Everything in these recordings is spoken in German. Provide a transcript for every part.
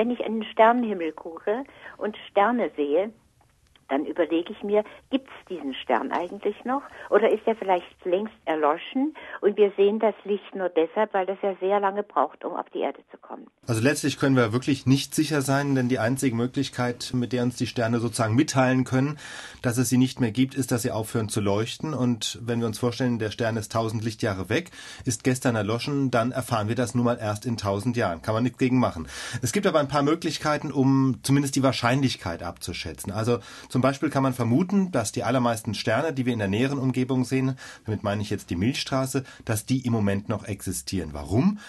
wenn ich in den Sternenhimmel gucke und Sterne sehe, dann überlege ich mir, gibt es diesen Stern eigentlich noch oder ist er vielleicht längst erloschen und wir sehen das Licht nur deshalb, weil das ja sehr lange braucht, um auf die Erde zu kommen. Also letztlich können wir wirklich nicht sicher sein, denn die einzige Möglichkeit, mit der uns die Sterne sozusagen mitteilen können, dass es sie nicht mehr gibt, ist, dass sie aufhören zu leuchten und wenn wir uns vorstellen, der Stern ist tausend Lichtjahre weg, ist gestern erloschen, dann erfahren wir das nun mal erst in tausend Jahren. Kann man nichts gegen machen. Es gibt aber ein paar Möglichkeiten, um zumindest die Wahrscheinlichkeit abzuschätzen. Also zum zum Beispiel kann man vermuten, dass die allermeisten Sterne, die wir in der näheren Umgebung sehen, damit meine ich jetzt die Milchstraße, dass die im Moment noch existieren. Warum?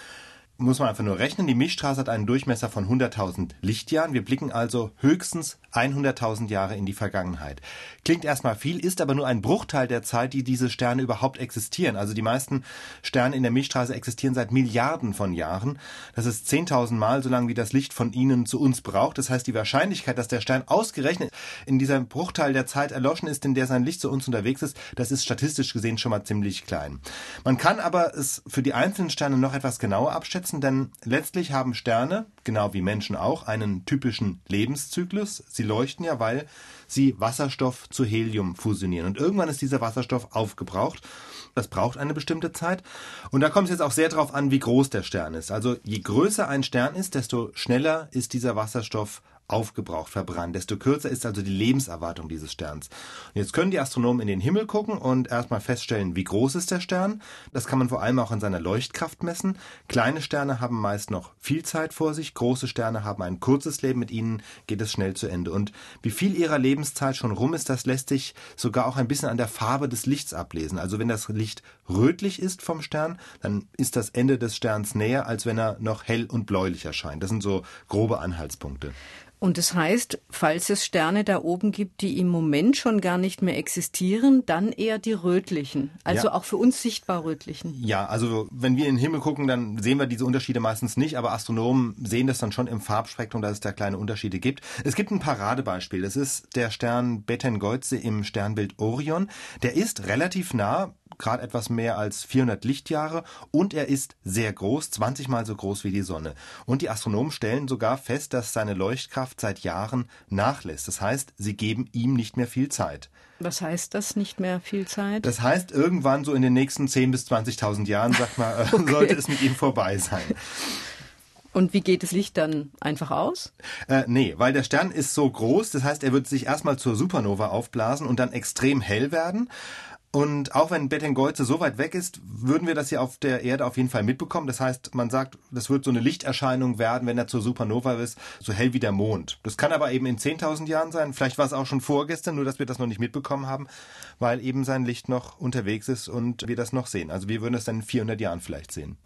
Muss man einfach nur rechnen. Die Milchstraße hat einen Durchmesser von 100.000 Lichtjahren. Wir blicken also höchstens 100.000 Jahre in die Vergangenheit. Klingt erstmal viel, ist aber nur ein Bruchteil der Zeit, die diese Sterne überhaupt existieren. Also die meisten Sterne in der Milchstraße existieren seit Milliarden von Jahren. Das ist 10.000 Mal so lang, wie das Licht von ihnen zu uns braucht. Das heißt, die Wahrscheinlichkeit, dass der Stern ausgerechnet in dieser Bruchteil der Zeit erloschen ist, in der sein Licht zu uns unterwegs ist, das ist statistisch gesehen schon mal ziemlich klein. Man kann aber es für die einzelnen Sterne noch etwas genauer abschätzen nutzen, denn letztlich haben Sterne, genau wie Menschen auch, einen typischen Lebenszyklus. Sie leuchten ja, weil sie Wasserstoff zu Helium fusionieren. Und irgendwann ist dieser Wasserstoff aufgebraucht. Das braucht eine bestimmte Zeit. Und da kommt es jetzt auch sehr darauf an, wie groß der Stern ist. Also je größer ein Stern ist, desto schneller ist dieser Wasserstoff aufgebraucht, verbrannt, desto kürzer ist also die Lebenserwartung dieses Sterns. Und jetzt können die Astronomen in den Himmel gucken und erstmal feststellen, wie groß ist der Stern. Das kann man vor allem auch an seiner Leuchtkraft messen. Kleine Sterne haben meist noch viel Zeit vor sich, große Sterne haben ein kurzes Leben, mit ihnen geht es schnell zu Ende. Und wie viel ihrer Lebenszeit schon rum ist, das lässt sich sogar auch ein bisschen an der Farbe des Lichts ablesen. Also wenn das Licht rötlich ist vom Stern, dann ist das Ende des Sterns näher, als wenn er noch hell und bläulich erscheint. Das sind so grobe Anhaltspunkte. Und das heißt, falls es Sterne da oben gibt, die im Moment schon gar nicht mehr existieren, dann eher die rötlichen, also ja. auch für uns sichtbar rötlichen. Ja, also wenn wir in den Himmel gucken, dann sehen wir diese Unterschiede meistens nicht, aber Astronomen sehen das dann schon im Farbspektrum, dass es da kleine Unterschiede gibt. Es gibt ein Paradebeispiel, das ist der Stern Betelgeuse im Sternbild Orion. Der ist relativ nah gerade etwas mehr als 400 Lichtjahre und er ist sehr groß, 20 mal so groß wie die Sonne. Und die Astronomen stellen sogar fest, dass seine Leuchtkraft seit Jahren nachlässt. Das heißt, sie geben ihm nicht mehr viel Zeit. Was heißt das, nicht mehr viel Zeit? Das heißt, irgendwann so in den nächsten 10.000 bis 20.000 Jahren, sag mal, äh, okay. sollte es mit ihm vorbei sein. Und wie geht das Licht dann einfach aus? Äh, nee, weil der Stern ist so groß, das heißt, er wird sich erstmal zur Supernova aufblasen und dann extrem hell werden. Und auch wenn Betelgeuse so weit weg ist, würden wir das hier auf der Erde auf jeden Fall mitbekommen. Das heißt, man sagt, das wird so eine Lichterscheinung werden, wenn er zur Supernova ist, so hell wie der Mond. Das kann aber eben in 10.000 Jahren sein. Vielleicht war es auch schon vorgestern, nur dass wir das noch nicht mitbekommen haben, weil eben sein Licht noch unterwegs ist und wir das noch sehen. Also wir würden es dann in 400 Jahren vielleicht sehen.